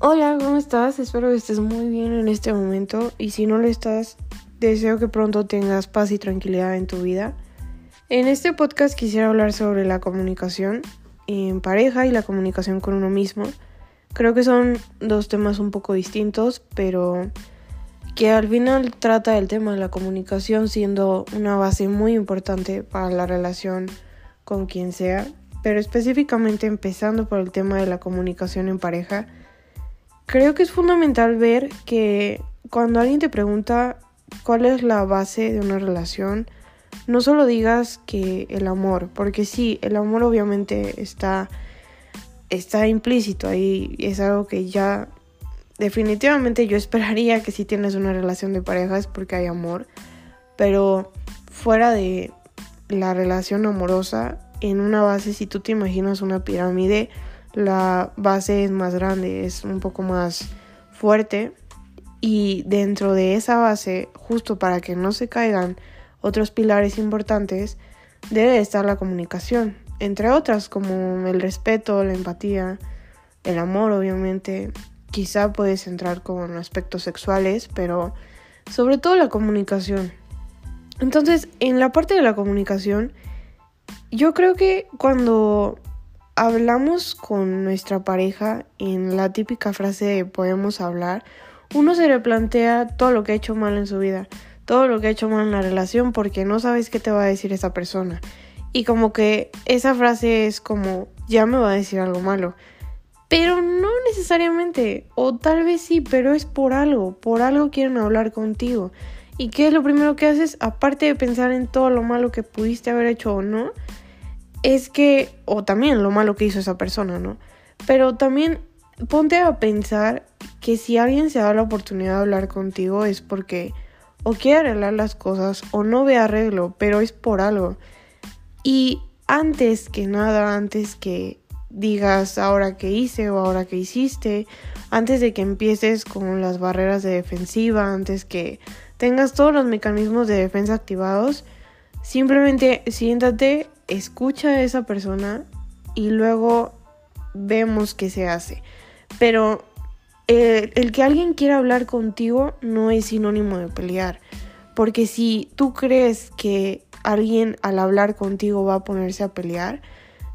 Hola, ¿cómo estás? Espero que estés muy bien en este momento y si no lo estás, deseo que pronto tengas paz y tranquilidad en tu vida. En este podcast quisiera hablar sobre la comunicación en pareja y la comunicación con uno mismo. Creo que son dos temas un poco distintos, pero que al final trata el tema de la comunicación siendo una base muy importante para la relación con quien sea, pero específicamente empezando por el tema de la comunicación en pareja Creo que es fundamental ver que cuando alguien te pregunta cuál es la base de una relación, no solo digas que el amor, porque sí, el amor obviamente está, está implícito ahí, es algo que ya definitivamente yo esperaría que si tienes una relación de pareja es porque hay amor, pero fuera de la relación amorosa, en una base, si tú te imaginas una pirámide, la base es más grande, es un poco más fuerte y dentro de esa base, justo para que no se caigan otros pilares importantes, debe estar la comunicación, entre otras como el respeto, la empatía, el amor obviamente, quizá puedes entrar con aspectos sexuales, pero sobre todo la comunicación. Entonces, en la parte de la comunicación, yo creo que cuando hablamos con nuestra pareja en la típica frase de podemos hablar, uno se le plantea todo lo que ha hecho mal en su vida, todo lo que ha hecho mal en la relación porque no sabes qué te va a decir esa persona. Y como que esa frase es como, ya me va a decir algo malo. Pero no necesariamente, o tal vez sí, pero es por algo, por algo quieren hablar contigo. ¿Y qué es lo primero que haces? Aparte de pensar en todo lo malo que pudiste haber hecho o no, es que, o también lo malo que hizo esa persona, ¿no? Pero también ponte a pensar que si alguien se da la oportunidad de hablar contigo es porque o quiere arreglar las cosas o no ve arreglo, pero es por algo. Y antes que nada, antes que digas ahora que hice o ahora que hiciste, antes de que empieces con las barreras de defensiva, antes que tengas todos los mecanismos de defensa activados, simplemente siéntate escucha a esa persona y luego vemos qué se hace. Pero eh, el que alguien quiera hablar contigo no es sinónimo de pelear. Porque si tú crees que alguien al hablar contigo va a ponerse a pelear,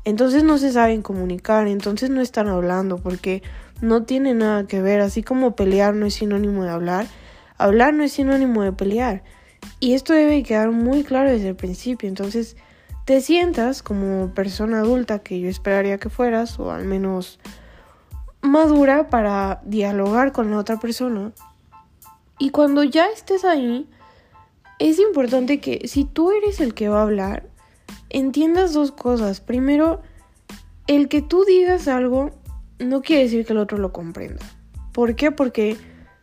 entonces no se saben comunicar, entonces no están hablando porque no tiene nada que ver. Así como pelear no es sinónimo de hablar, hablar no es sinónimo de pelear. Y esto debe quedar muy claro desde el principio. Entonces, te sientas como persona adulta que yo esperaría que fueras, o al menos madura para dialogar con la otra persona. Y cuando ya estés ahí, es importante que si tú eres el que va a hablar, entiendas dos cosas. Primero, el que tú digas algo no quiere decir que el otro lo comprenda. ¿Por qué? Porque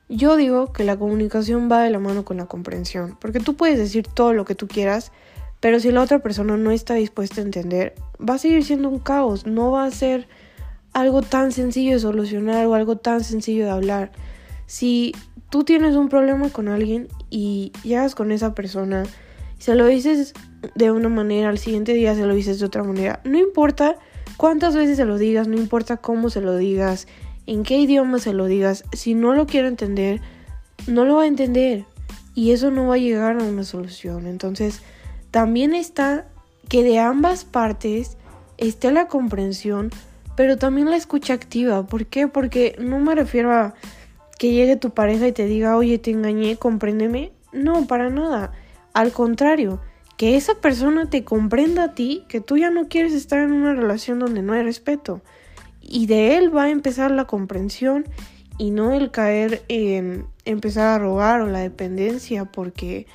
yo digo que la comunicación va de la mano con la comprensión. Porque tú puedes decir todo lo que tú quieras, pero si la otra persona no está dispuesta a entender, va a seguir siendo un caos, no va a ser algo tan sencillo de solucionar o algo tan sencillo de hablar. Si tú tienes un problema con alguien y llegas con esa persona, y se lo dices de una manera, al siguiente día se lo dices de otra manera, no importa cuántas veces se lo digas, no importa cómo se lo digas, en qué idioma se lo digas, si no lo quiere entender, no lo va a entender y eso no va a llegar a una solución. Entonces, también está que de ambas partes esté la comprensión, pero también la escucha activa. ¿Por qué? Porque no me refiero a que llegue tu pareja y te diga, oye, te engañé, compréndeme. No, para nada. Al contrario, que esa persona te comprenda a ti, que tú ya no quieres estar en una relación donde no hay respeto. Y de él va a empezar la comprensión y no el caer en empezar a rogar o la dependencia, porque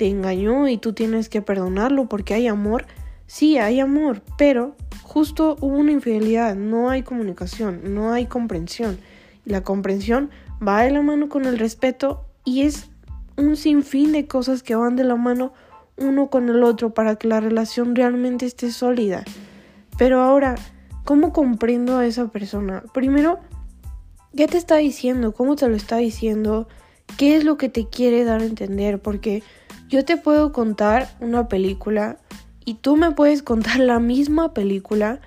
te engañó y tú tienes que perdonarlo porque hay amor. Sí, hay amor, pero justo hubo una infidelidad, no hay comunicación, no hay comprensión. La comprensión va de la mano con el respeto y es un sinfín de cosas que van de la mano uno con el otro para que la relación realmente esté sólida. Pero ahora, ¿cómo comprendo a esa persona? Primero, ¿qué te está diciendo? ¿Cómo te lo está diciendo? ¿Qué es lo que te quiere dar a entender? Porque yo te puedo contar una película y tú me puedes contar la misma película,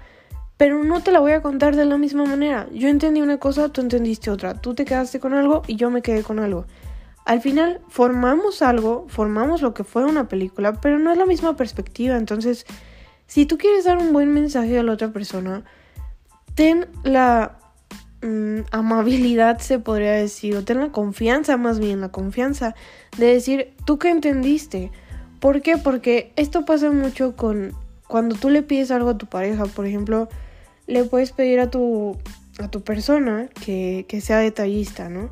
pero no te la voy a contar de la misma manera. Yo entendí una cosa, tú entendiste otra. Tú te quedaste con algo y yo me quedé con algo. Al final formamos algo, formamos lo que fue una película, pero no es la misma perspectiva. Entonces, si tú quieres dar un buen mensaje a la otra persona, ten la mm, amabilidad, se podría decir, o ten la confianza, más bien la confianza de decir, ¿tú qué entendiste? ¿Por qué? Porque esto pasa mucho con cuando tú le pides algo a tu pareja, por ejemplo, le puedes pedir a tu, a tu persona que, que sea detallista, ¿no?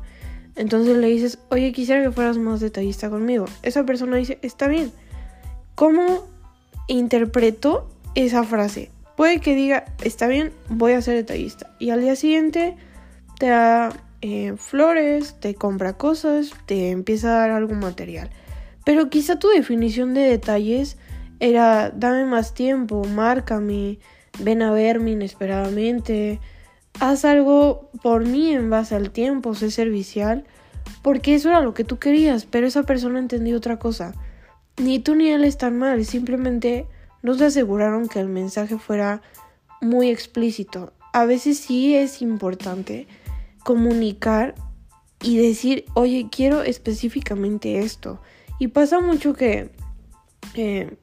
Entonces le dices, oye, quisiera que fueras más detallista conmigo. Esa persona dice, está bien. ¿Cómo interpreto esa frase? Puede que diga, está bien, voy a ser detallista. Y al día siguiente te da eh, flores, te compra cosas, te empieza a dar algo material. Pero quizá tu definición de detalles era, dame más tiempo, márcame, ven a verme inesperadamente, haz algo por mí en base al tiempo, sé servicial, porque eso era lo que tú querías, pero esa persona entendió otra cosa. Ni tú ni él están mal, simplemente no se aseguraron que el mensaje fuera muy explícito. A veces sí es importante comunicar y decir, oye, quiero específicamente esto. Y pasa mucho que eh,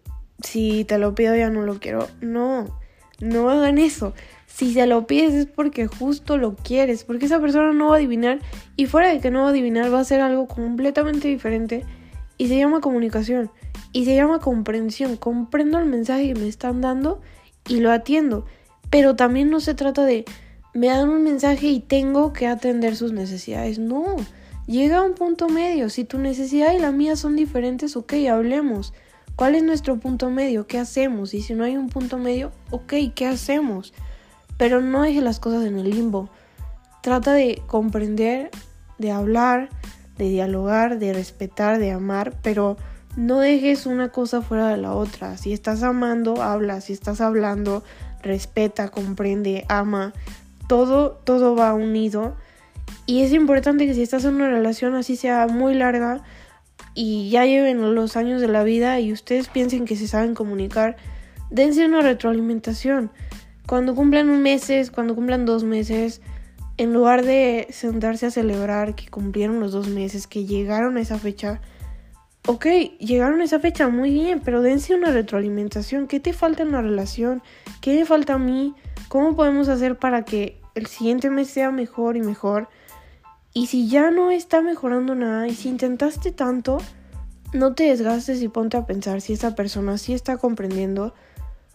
si te lo pido ya no lo quiero. No, no hagan eso. Si se lo pides es porque justo lo quieres, porque esa persona no va a adivinar y fuera de que no va a adivinar va a ser algo completamente diferente y se llama comunicación y se llama comprensión. Comprendo el mensaje que me están dando y lo atiendo, pero también no se trata de me dan un mensaje y tengo que atender sus necesidades. No, llega a un punto medio. Si tu necesidad y la mía son diferentes, ok, hablemos. ¿Cuál es nuestro punto medio? ¿Qué hacemos? Y si no hay un punto medio, ok, ¿qué hacemos? Pero no deje las cosas en el limbo. Trata de comprender, de hablar, de dialogar, de respetar, de amar, pero no dejes una cosa fuera de la otra. Si estás amando, habla. Si estás hablando, respeta, comprende, ama. Todo, todo va unido. Y es importante que si estás en una relación así sea muy larga, y ya lleven los años de la vida y ustedes piensen que se saben comunicar, dense una retroalimentación. Cuando cumplan un meses, cuando cumplan dos meses, en lugar de sentarse a celebrar que cumplieron los dos meses, que llegaron a esa fecha, ok, llegaron esa fecha muy bien, pero dense una retroalimentación. ¿Qué te falta en la relación? ¿Qué me falta a mí? ¿Cómo podemos hacer para que el siguiente mes sea mejor y mejor? Y si ya no está mejorando nada y si intentaste tanto, no te desgastes y ponte a pensar si esa persona sí está comprendiendo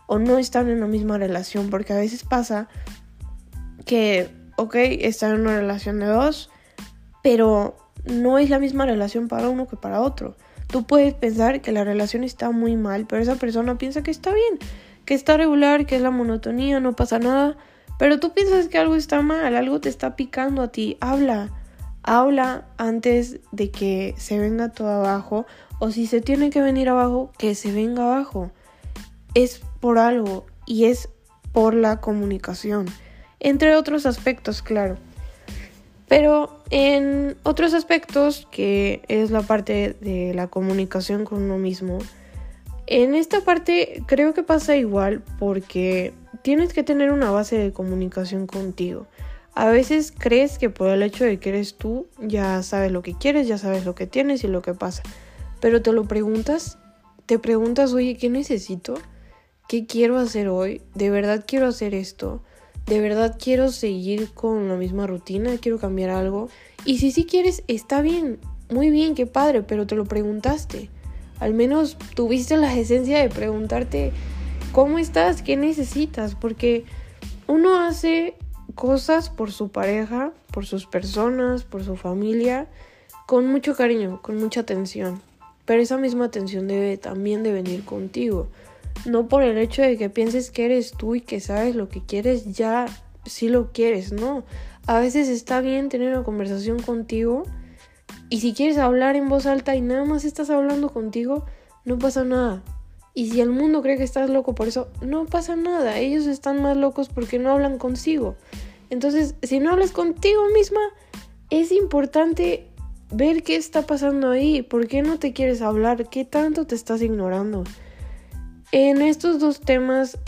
o no están en la misma relación, porque a veces pasa que, ok, están en una relación de dos, pero no es la misma relación para uno que para otro. Tú puedes pensar que la relación está muy mal, pero esa persona piensa que está bien, que está regular, que es la monotonía, no pasa nada, pero tú piensas que algo está mal, algo te está picando a ti, habla habla antes de que se venga todo abajo o si se tiene que venir abajo, que se venga abajo. Es por algo y es por la comunicación, entre otros aspectos, claro. Pero en otros aspectos, que es la parte de la comunicación con uno mismo, en esta parte creo que pasa igual porque tienes que tener una base de comunicación contigo. A veces crees que por el hecho de que eres tú ya sabes lo que quieres, ya sabes lo que tienes y lo que pasa. Pero te lo preguntas, te preguntas, oye, ¿qué necesito? ¿Qué quiero hacer hoy? ¿De verdad quiero hacer esto? ¿De verdad quiero seguir con la misma rutina? ¿Quiero cambiar algo? Y si sí quieres, está bien, muy bien, qué padre, pero te lo preguntaste. Al menos tuviste la esencia de preguntarte, ¿cómo estás? ¿Qué necesitas? Porque uno hace cosas por su pareja, por sus personas, por su familia, con mucho cariño, con mucha atención. Pero esa misma atención debe también de venir contigo. No por el hecho de que pienses que eres tú y que sabes lo que quieres, ya sí lo quieres, no. A veces está bien tener una conversación contigo y si quieres hablar en voz alta y nada más estás hablando contigo, no pasa nada. Y si el mundo cree que estás loco por eso, no pasa nada. Ellos están más locos porque no hablan consigo. Entonces, si no hablas contigo misma, es importante ver qué está pasando ahí. ¿Por qué no te quieres hablar? ¿Qué tanto te estás ignorando? En estos dos temas,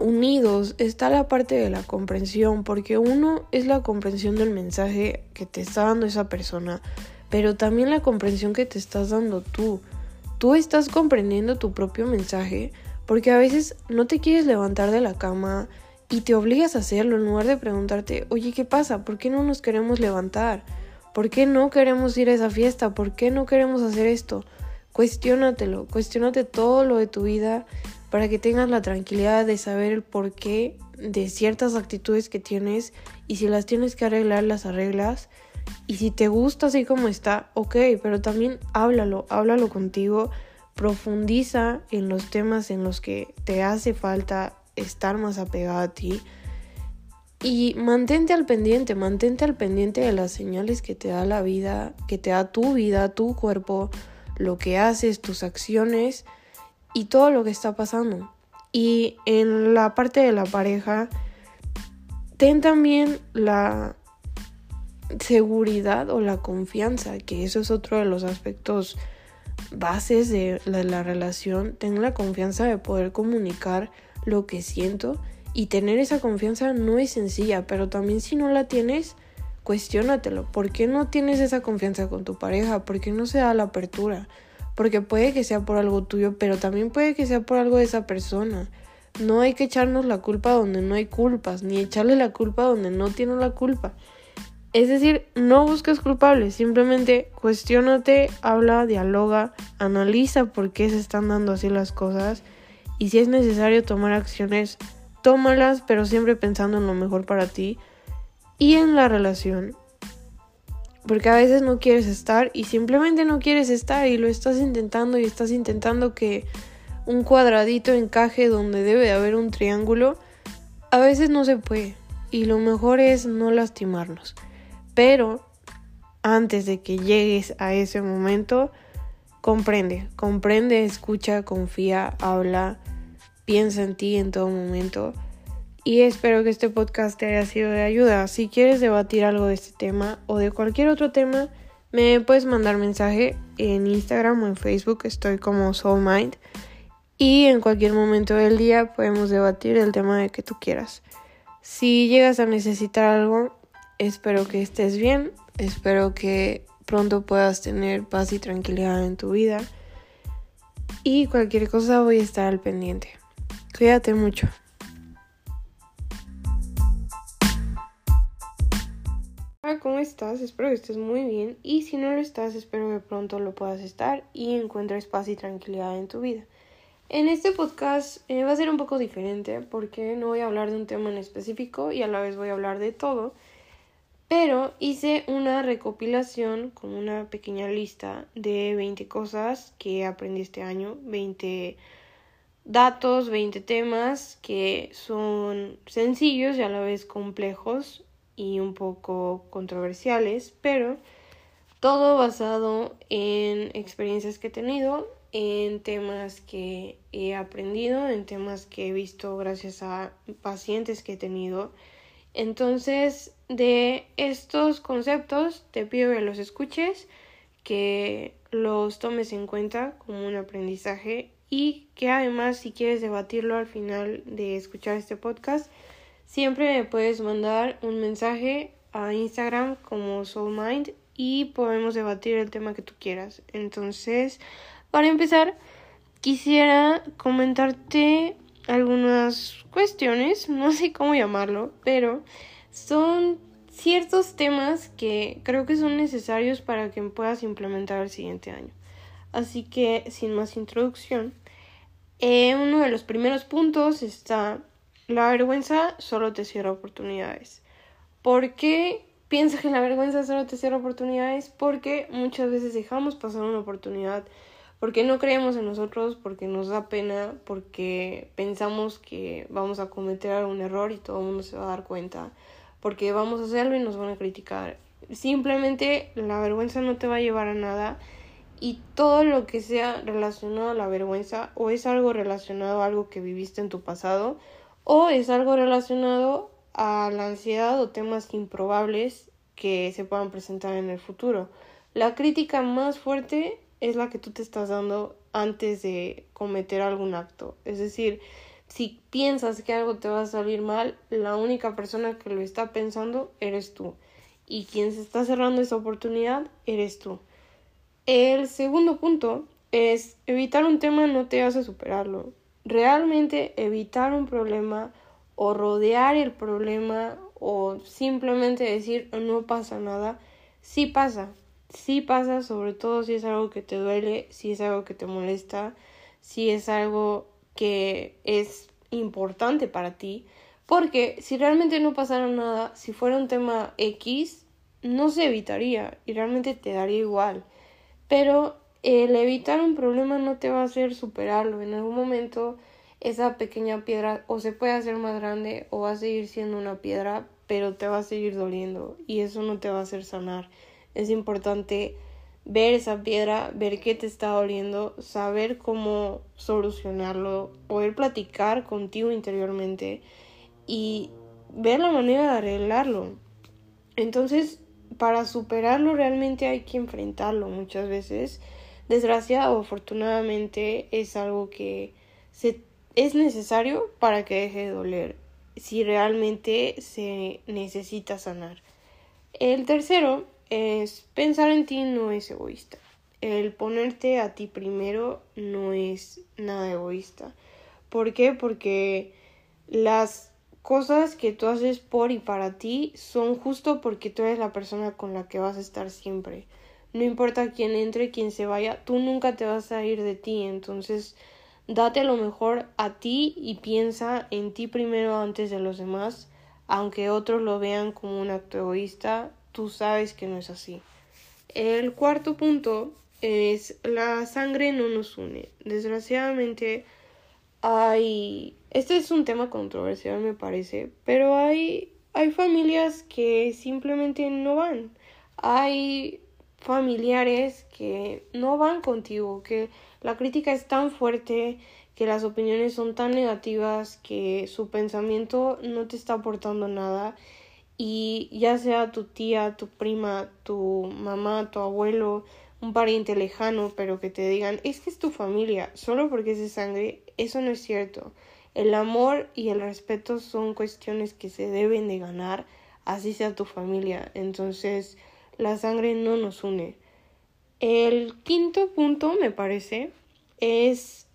unidos está la parte de la comprensión, porque uno es la comprensión del mensaje que te está dando esa persona, pero también la comprensión que te estás dando tú. Tú estás comprendiendo tu propio mensaje porque a veces no te quieres levantar de la cama y te obligas a hacerlo en lugar de preguntarte, oye, ¿qué pasa? ¿Por qué no nos queremos levantar? ¿Por qué no queremos ir a esa fiesta? ¿Por qué no queremos hacer esto? Cuestiónatelo, cuestiónate todo lo de tu vida para que tengas la tranquilidad de saber el porqué de ciertas actitudes que tienes y si las tienes que arreglar, las arreglas. Y si te gusta así como está, ok, pero también háblalo, háblalo contigo, profundiza en los temas en los que te hace falta estar más apegado a ti y mantente al pendiente, mantente al pendiente de las señales que te da la vida, que te da tu vida, tu cuerpo, lo que haces, tus acciones y todo lo que está pasando. Y en la parte de la pareja, ten también la seguridad o la confianza, que eso es otro de los aspectos bases de la, la relación. Ten la confianza de poder comunicar lo que siento y tener esa confianza no es sencilla, pero también si no la tienes, cuestiónatelo. ¿Por qué no tienes esa confianza con tu pareja? ¿Por qué no se da la apertura? Porque puede que sea por algo tuyo, pero también puede que sea por algo de esa persona. No hay que echarnos la culpa donde no hay culpas, ni echarle la culpa donde no tiene la culpa. Es decir, no busques culpables, simplemente cuestiónate, habla, dialoga, analiza por qué se están dando así las cosas y si es necesario tomar acciones, tómalas, pero siempre pensando en lo mejor para ti y en la relación. Porque a veces no quieres estar y simplemente no quieres estar y lo estás intentando y estás intentando que un cuadradito encaje donde debe de haber un triángulo. A veces no se puede y lo mejor es no lastimarnos. Pero antes de que llegues a ese momento, comprende, comprende, escucha, confía, habla piensa en ti en todo momento. Y espero que este podcast te haya sido de ayuda. Si quieres debatir algo de este tema o de cualquier otro tema, me puedes mandar mensaje en Instagram o en Facebook. Estoy como Soulmind. Y en cualquier momento del día podemos debatir el tema de que tú quieras. Si llegas a necesitar algo, espero que estés bien. Espero que pronto puedas tener paz y tranquilidad en tu vida. Y cualquier cosa voy a estar al pendiente. Cuídate mucho. Estás? Espero que estés muy bien y si no lo estás, espero que pronto lo puedas estar y encuentres paz y tranquilidad en tu vida. En este podcast eh, va a ser un poco diferente porque no voy a hablar de un tema en específico y a la vez voy a hablar de todo, pero hice una recopilación con una pequeña lista de 20 cosas que aprendí este año, 20 datos, 20 temas que son sencillos y a la vez complejos y un poco controversiales, pero todo basado en experiencias que he tenido, en temas que he aprendido, en temas que he visto gracias a pacientes que he tenido. Entonces, de estos conceptos te pido que los escuches, que los tomes en cuenta como un aprendizaje y que además si quieres debatirlo al final de escuchar este podcast, siempre me puedes mandar un mensaje a Instagram como SoulMind y podemos debatir el tema que tú quieras. Entonces, para empezar, quisiera comentarte algunas cuestiones, no sé cómo llamarlo, pero son ciertos temas que creo que son necesarios para que puedas implementar el siguiente año. Así que, sin más introducción, eh, uno de los primeros puntos está la vergüenza solo te cierra oportunidades. ¿Por qué piensas que la vergüenza solo te cierra oportunidades? Porque muchas veces dejamos pasar una oportunidad porque no creemos en nosotros, porque nos da pena, porque pensamos que vamos a cometer algún error y todo el mundo se va a dar cuenta, porque vamos a hacerlo y nos van a criticar. Simplemente la vergüenza no te va a llevar a nada y todo lo que sea relacionado a la vergüenza o es algo relacionado a algo que viviste en tu pasado o es algo relacionado a la ansiedad o temas improbables que se puedan presentar en el futuro. La crítica más fuerte es la que tú te estás dando antes de cometer algún acto. Es decir, si piensas que algo te va a salir mal, la única persona que lo está pensando eres tú. Y quien se está cerrando esa oportunidad eres tú. El segundo punto es evitar un tema no te hace superarlo. Realmente evitar un problema o rodear el problema o simplemente decir no pasa nada, sí pasa, sí pasa, sobre todo si es algo que te duele, si es algo que te molesta, si es algo que es importante para ti, porque si realmente no pasara nada, si fuera un tema X, no se evitaría y realmente te daría igual. Pero el evitar un problema no te va a hacer superarlo. En algún momento esa pequeña piedra o se puede hacer más grande o va a seguir siendo una piedra, pero te va a seguir doliendo y eso no te va a hacer sanar. Es importante ver esa piedra, ver qué te está doliendo, saber cómo solucionarlo, poder platicar contigo interiormente y ver la manera de arreglarlo. Entonces, para superarlo realmente hay que enfrentarlo muchas veces. Desgraciado o afortunadamente es algo que se es necesario para que deje de doler si realmente se necesita sanar. El tercero es pensar en ti no es egoísta. El ponerte a ti primero no es nada egoísta. ¿Por qué? Porque las cosas que tú haces por y para ti son justo porque tú eres la persona con la que vas a estar siempre. No importa quién entre, quién se vaya, tú nunca te vas a ir de ti. Entonces, Date lo mejor a ti y piensa en ti primero antes de los demás, aunque otros lo vean como un acto egoísta, tú sabes que no es así. El cuarto punto es la sangre no nos une. Desgraciadamente hay este es un tema controversial me parece, pero hay hay familias que simplemente no van. Hay familiares que no van contigo, que la crítica es tan fuerte, que las opiniones son tan negativas, que su pensamiento no te está aportando nada y ya sea tu tía, tu prima, tu mamá, tu abuelo, un pariente lejano, pero que te digan, es que es tu familia, solo porque es de sangre, eso no es cierto. El amor y el respeto son cuestiones que se deben de ganar, así sea tu familia. Entonces, la sangre no nos une. El quinto punto, me parece, es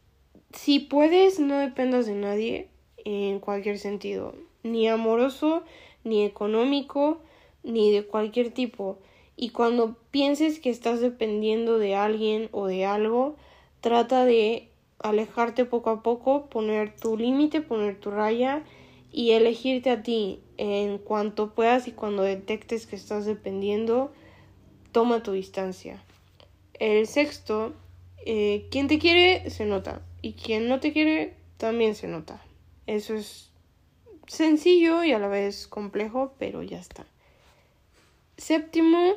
si puedes, no dependas de nadie en cualquier sentido, ni amoroso, ni económico, ni de cualquier tipo. Y cuando pienses que estás dependiendo de alguien o de algo, trata de alejarte poco a poco, poner tu límite, poner tu raya y elegirte a ti en cuanto puedas y cuando detectes que estás dependiendo, toma tu distancia. El sexto, eh, quien te quiere se nota y quien no te quiere también se nota. Eso es sencillo y a la vez complejo, pero ya está. Séptimo,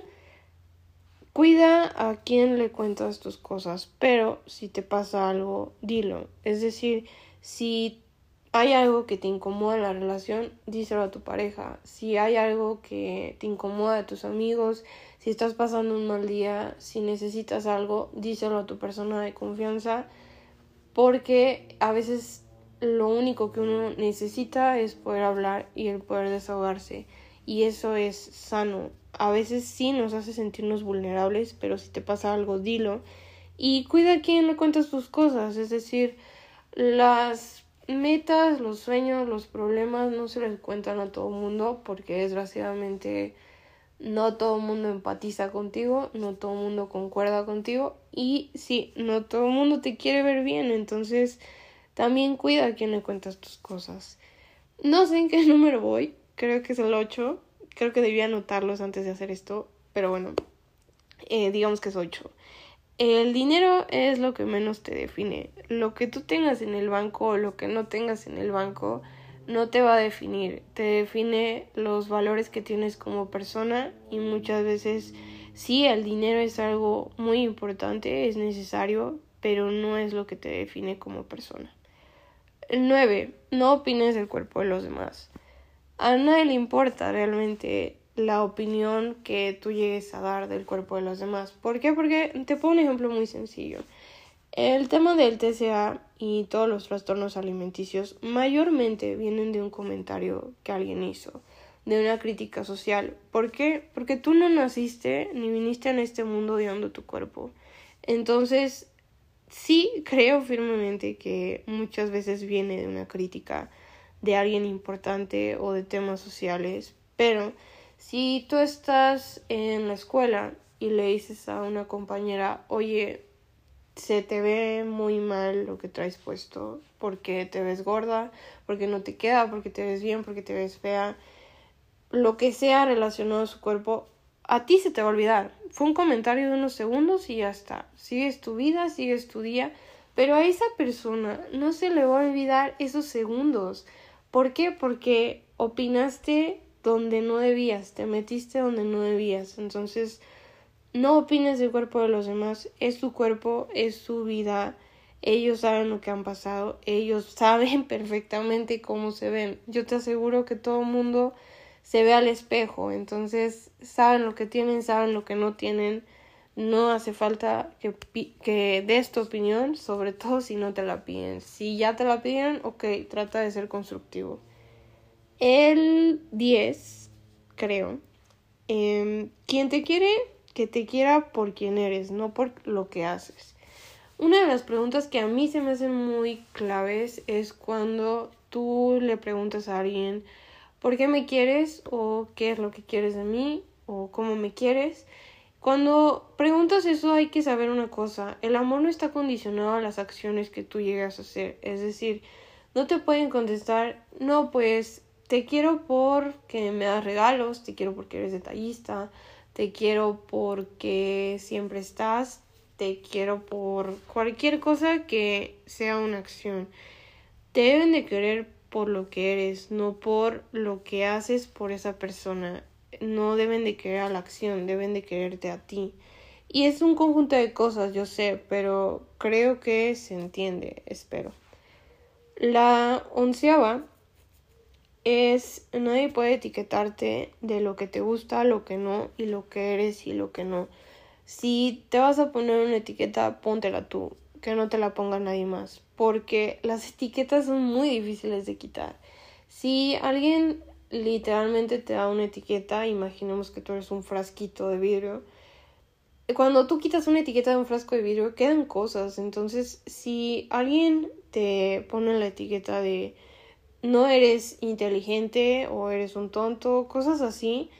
cuida a quien le cuentas tus cosas, pero si te pasa algo, dilo. Es decir, si hay algo que te incomoda en la relación, díselo a tu pareja. Si hay algo que te incomoda a tus amigos, si estás pasando un mal día, si necesitas algo, díselo a tu persona de confianza, porque a veces lo único que uno necesita es poder hablar y el poder desahogarse. Y eso es sano. A veces sí nos hace sentirnos vulnerables, pero si te pasa algo, dilo. Y cuida a quien le cuentas tus cosas. Es decir, las metas, los sueños, los problemas no se les cuentan a todo el mundo porque desgraciadamente no todo el mundo empatiza contigo, no todo el mundo concuerda contigo y sí, no todo el mundo te quiere ver bien, entonces también cuida a quien le cuentas tus cosas. No sé en qué número voy, creo que es el 8, creo que debía anotarlos antes de hacer esto, pero bueno, eh, digamos que es 8. El dinero es lo que menos te define. Lo que tú tengas en el banco o lo que no tengas en el banco no te va a definir. Te define los valores que tienes como persona y muchas veces sí, el dinero es algo muy importante, es necesario, pero no es lo que te define como persona. El 9. No opines del cuerpo de los demás. A nadie le importa realmente la opinión que tú llegues a dar del cuerpo de los demás. ¿Por qué? Porque te pongo un ejemplo muy sencillo. El tema del TCA y todos los trastornos alimenticios mayormente vienen de un comentario que alguien hizo, de una crítica social. ¿Por qué? Porque tú no naciste ni viniste en este mundo odiando tu cuerpo. Entonces, sí creo firmemente que muchas veces viene de una crítica de alguien importante o de temas sociales, pero si tú estás en la escuela y le dices a una compañera, oye, se te ve muy mal lo que traes puesto, porque te ves gorda, porque no te queda, porque te ves bien, porque te ves fea, lo que sea relacionado a su cuerpo, a ti se te va a olvidar. Fue un comentario de unos segundos y ya está. Sigues tu vida, sigues tu día, pero a esa persona no se le va a olvidar esos segundos. ¿Por qué? Porque opinaste donde no debías, te metiste donde no debías. Entonces, no opines del cuerpo de los demás, es su cuerpo, es su vida, ellos saben lo que han pasado, ellos saben perfectamente cómo se ven. Yo te aseguro que todo mundo se ve al espejo, entonces saben lo que tienen, saben lo que no tienen. No hace falta que, que des tu opinión, sobre todo si no te la piden. Si ya te la piden, ok, trata de ser constructivo. El 10, creo. Eh, quien te quiere que te quiera por quien eres, no por lo que haces. Una de las preguntas que a mí se me hacen muy claves es cuando tú le preguntas a alguien ¿por qué me quieres? o ¿qué es lo que quieres de mí? o ¿cómo me quieres? Cuando preguntas eso hay que saber una cosa, el amor no está condicionado a las acciones que tú llegas a hacer, es decir, no te pueden contestar, no pues te quiero porque me das regalos, te quiero porque eres detallista, te quiero porque siempre estás, te quiero por cualquier cosa que sea una acción. Te deben de querer por lo que eres, no por lo que haces por esa persona. No deben de querer a la acción, deben de quererte a ti. Y es un conjunto de cosas, yo sé, pero creo que se entiende, espero. La onceava es nadie puede etiquetarte de lo que te gusta, lo que no y lo que eres y lo que no. Si te vas a poner una etiqueta, póntela tú, que no te la ponga nadie más, porque las etiquetas son muy difíciles de quitar. Si alguien literalmente te da una etiqueta, imaginemos que tú eres un frasquito de vidrio, cuando tú quitas una etiqueta de un frasco de vidrio quedan cosas, entonces si alguien te pone la etiqueta de no eres inteligente o eres un tonto, cosas así,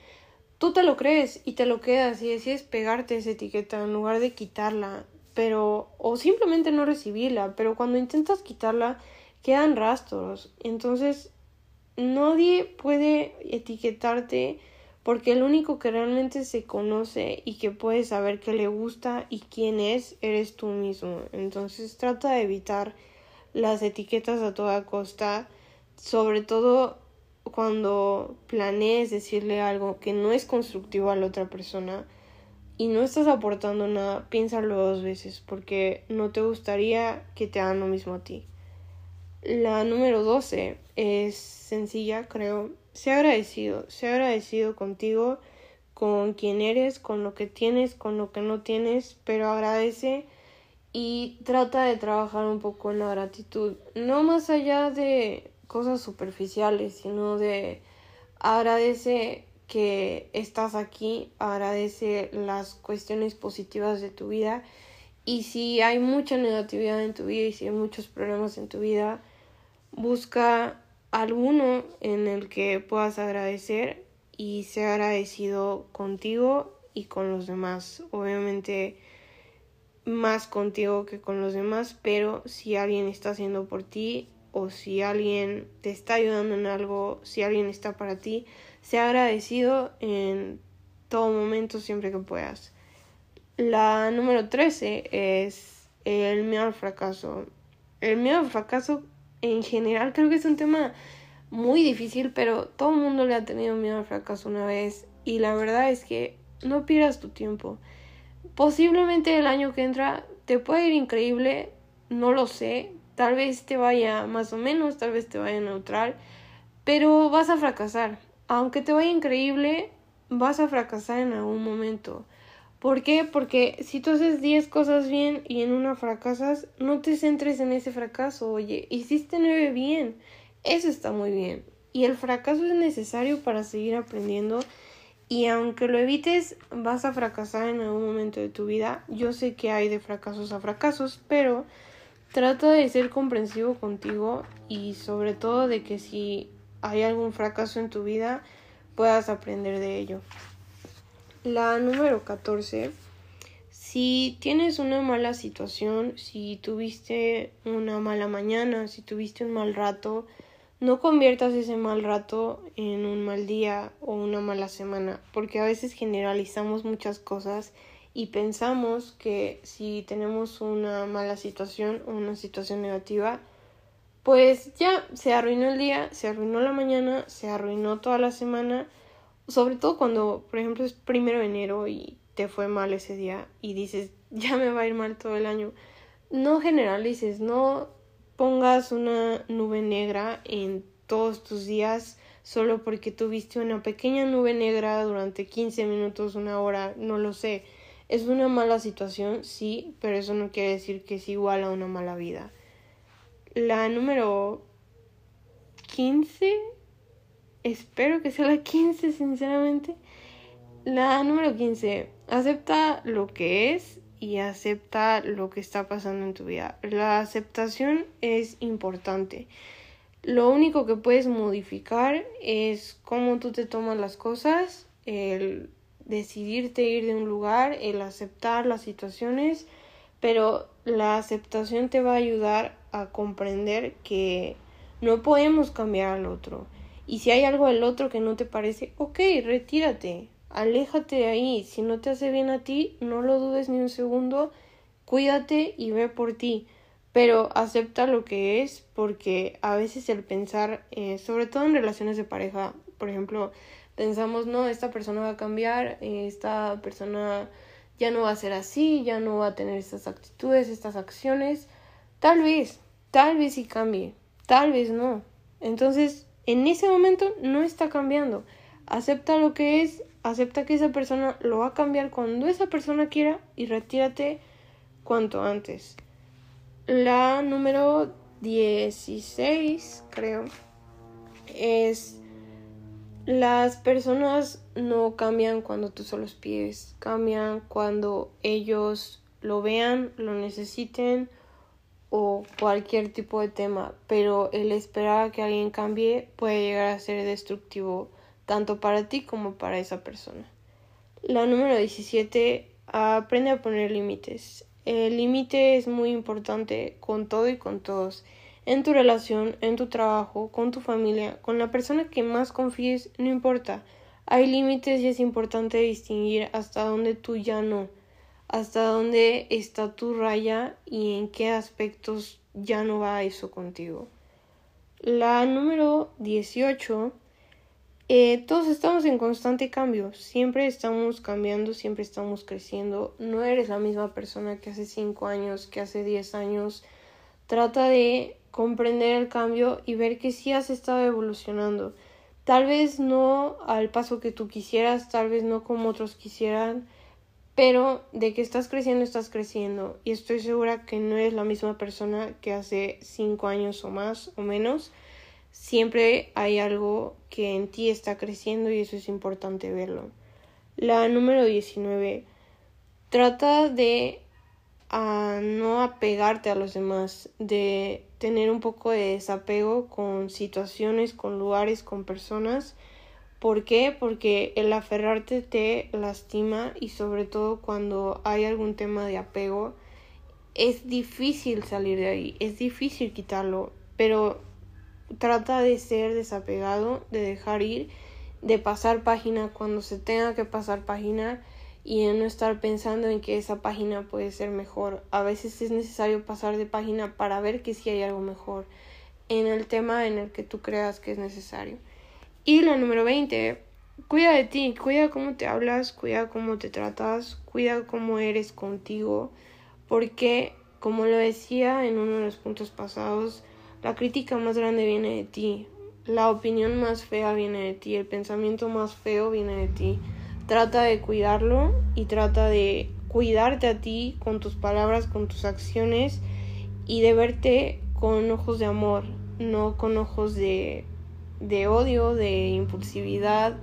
tú te lo crees y te lo quedas y decides pegarte esa etiqueta en lugar de quitarla, pero o simplemente no recibirla, pero cuando intentas quitarla quedan rastros. Entonces, nadie puede etiquetarte porque el único que realmente se conoce y que puede saber qué le gusta y quién es eres tú mismo. Entonces, trata de evitar las etiquetas a toda costa sobre todo cuando planees decirle algo que no es constructivo a la otra persona y no estás aportando nada, piénsalo dos veces porque no te gustaría que te hagan lo mismo a ti. La número 12 es sencilla, creo. Sé agradecido, sé agradecido contigo, con quien eres, con lo que tienes, con lo que no tienes, pero agradece y trata de trabajar un poco en la gratitud. No más allá de cosas superficiales, sino de agradece que estás aquí, agradece las cuestiones positivas de tu vida y si hay mucha negatividad en tu vida y si hay muchos problemas en tu vida, busca alguno en el que puedas agradecer y sea agradecido contigo y con los demás. Obviamente más contigo que con los demás, pero si alguien está haciendo por ti, o si alguien te está ayudando en algo, si alguien está para ti, sea agradecido en todo momento siempre que puedas. La número 13 es el miedo al fracaso. El miedo al fracaso en general creo que es un tema muy difícil, pero todo el mundo le ha tenido miedo al fracaso una vez y la verdad es que no pierdas tu tiempo. Posiblemente el año que entra te puede ir increíble, no lo sé, Tal vez te vaya más o menos, tal vez te vaya neutral, pero vas a fracasar. Aunque te vaya increíble, vas a fracasar en algún momento. ¿Por qué? Porque si tú haces 10 cosas bien y en una fracasas, no te centres en ese fracaso. Oye, hiciste 9 bien. Eso está muy bien. Y el fracaso es necesario para seguir aprendiendo. Y aunque lo evites, vas a fracasar en algún momento de tu vida. Yo sé que hay de fracasos a fracasos, pero trata de ser comprensivo contigo y sobre todo de que si hay algún fracaso en tu vida, puedas aprender de ello. La número 14. Si tienes una mala situación, si tuviste una mala mañana, si tuviste un mal rato, no conviertas ese mal rato en un mal día o una mala semana, porque a veces generalizamos muchas cosas y pensamos que si tenemos una mala situación o una situación negativa, pues ya se arruinó el día, se arruinó la mañana, se arruinó toda la semana sobre todo cuando, por ejemplo, es primero de enero y te fue mal ese día y dices, ya me va a ir mal todo el año. No generalices, no pongas una nube negra en todos tus días solo porque tuviste una pequeña nube negra durante 15 minutos, una hora, no lo sé. Es una mala situación, sí, pero eso no quiere decir que es igual a una mala vida. La número 15 espero que sea la 15, sinceramente. La número 15, acepta lo que es y acepta lo que está pasando en tu vida. La aceptación es importante. Lo único que puedes modificar es cómo tú te tomas las cosas, el decidirte ir de un lugar, el aceptar las situaciones, pero la aceptación te va a ayudar a comprender que no podemos cambiar al otro y si hay algo del otro que no te parece, ok, retírate, aléjate de ahí. Si no te hace bien a ti, no lo dudes ni un segundo, cuídate y ve por ti. Pero acepta lo que es porque a veces el pensar, eh, sobre todo en relaciones de pareja, por ejemplo, pensamos, no, esta persona va a cambiar, esta persona ya no va a ser así, ya no va a tener estas actitudes, estas acciones. Tal vez, tal vez sí cambie, tal vez no. Entonces, en ese momento no está cambiando. Acepta lo que es, acepta que esa persona lo va a cambiar cuando esa persona quiera y retírate cuanto antes. La número 16, creo, es las personas no cambian cuando tú solo pides, cambian cuando ellos lo vean, lo necesiten o cualquier tipo de tema, pero el esperar a que alguien cambie puede llegar a ser destructivo tanto para ti como para esa persona. La número 17, aprende a poner límites. El límite es muy importante con todo y con todos. En tu relación, en tu trabajo, con tu familia, con la persona que más confíes, no importa. Hay límites y es importante distinguir hasta dónde tú ya no hasta dónde está tu raya y en qué aspectos ya no va eso contigo. La número 18. Eh, todos estamos en constante cambio, siempre estamos cambiando, siempre estamos creciendo, no eres la misma persona que hace 5 años, que hace 10 años. Trata de comprender el cambio y ver que sí has estado evolucionando. Tal vez no al paso que tú quisieras, tal vez no como otros quisieran, pero de que estás creciendo, estás creciendo. Y estoy segura que no eres la misma persona que hace cinco años o más o menos. Siempre hay algo que en ti está creciendo y eso es importante verlo. La número 19. Trata de a no apegarte a los demás, de tener un poco de desapego con situaciones, con lugares, con personas ¿Por qué? Porque el aferrarte te lastima y sobre todo cuando hay algún tema de apego es difícil salir de ahí, es difícil quitarlo, pero trata de ser desapegado, de dejar ir, de pasar página cuando se tenga que pasar página y de no estar pensando en que esa página puede ser mejor. A veces es necesario pasar de página para ver que sí hay algo mejor en el tema en el que tú creas que es necesario. Y la número 20, cuida de ti, cuida cómo te hablas, cuida cómo te tratas, cuida cómo eres contigo, porque, como lo decía en uno de los puntos pasados, la crítica más grande viene de ti, la opinión más fea viene de ti, el pensamiento más feo viene de ti. Trata de cuidarlo y trata de cuidarte a ti con tus palabras, con tus acciones y de verte con ojos de amor, no con ojos de, de odio, de impulsividad,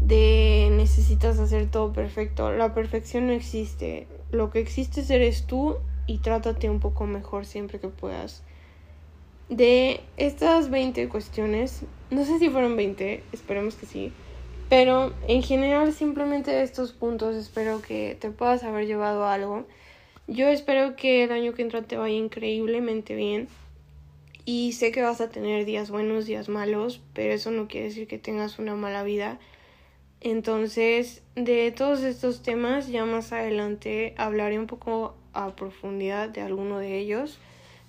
de necesitas hacer todo perfecto. La perfección no existe. Lo que existe eres tú y trátate un poco mejor siempre que puedas. De estas 20 cuestiones, no sé si fueron 20, esperemos que sí, pero en general simplemente estos puntos espero que te puedas haber llevado algo. Yo espero que el año que entra te vaya increíblemente bien. Y sé que vas a tener días buenos, días malos, pero eso no quiere decir que tengas una mala vida. Entonces, de todos estos temas, ya más adelante hablaré un poco a profundidad de alguno de ellos.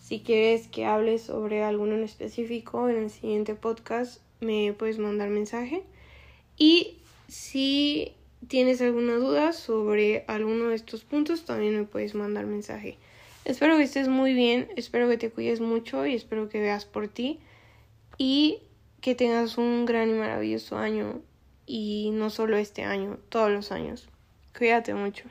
Si quieres que hable sobre alguno en específico en el siguiente podcast, me puedes mandar mensaje. Y si tienes alguna duda sobre alguno de estos puntos, también me puedes mandar mensaje. Espero que estés muy bien, espero que te cuides mucho y espero que veas por ti y que tengas un gran y maravilloso año y no solo este año, todos los años. Cuídate mucho.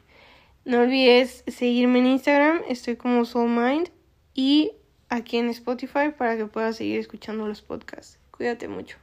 No olvides seguirme en Instagram, estoy como SoulMind y aquí en Spotify para que puedas seguir escuchando los podcasts. Cuídate mucho.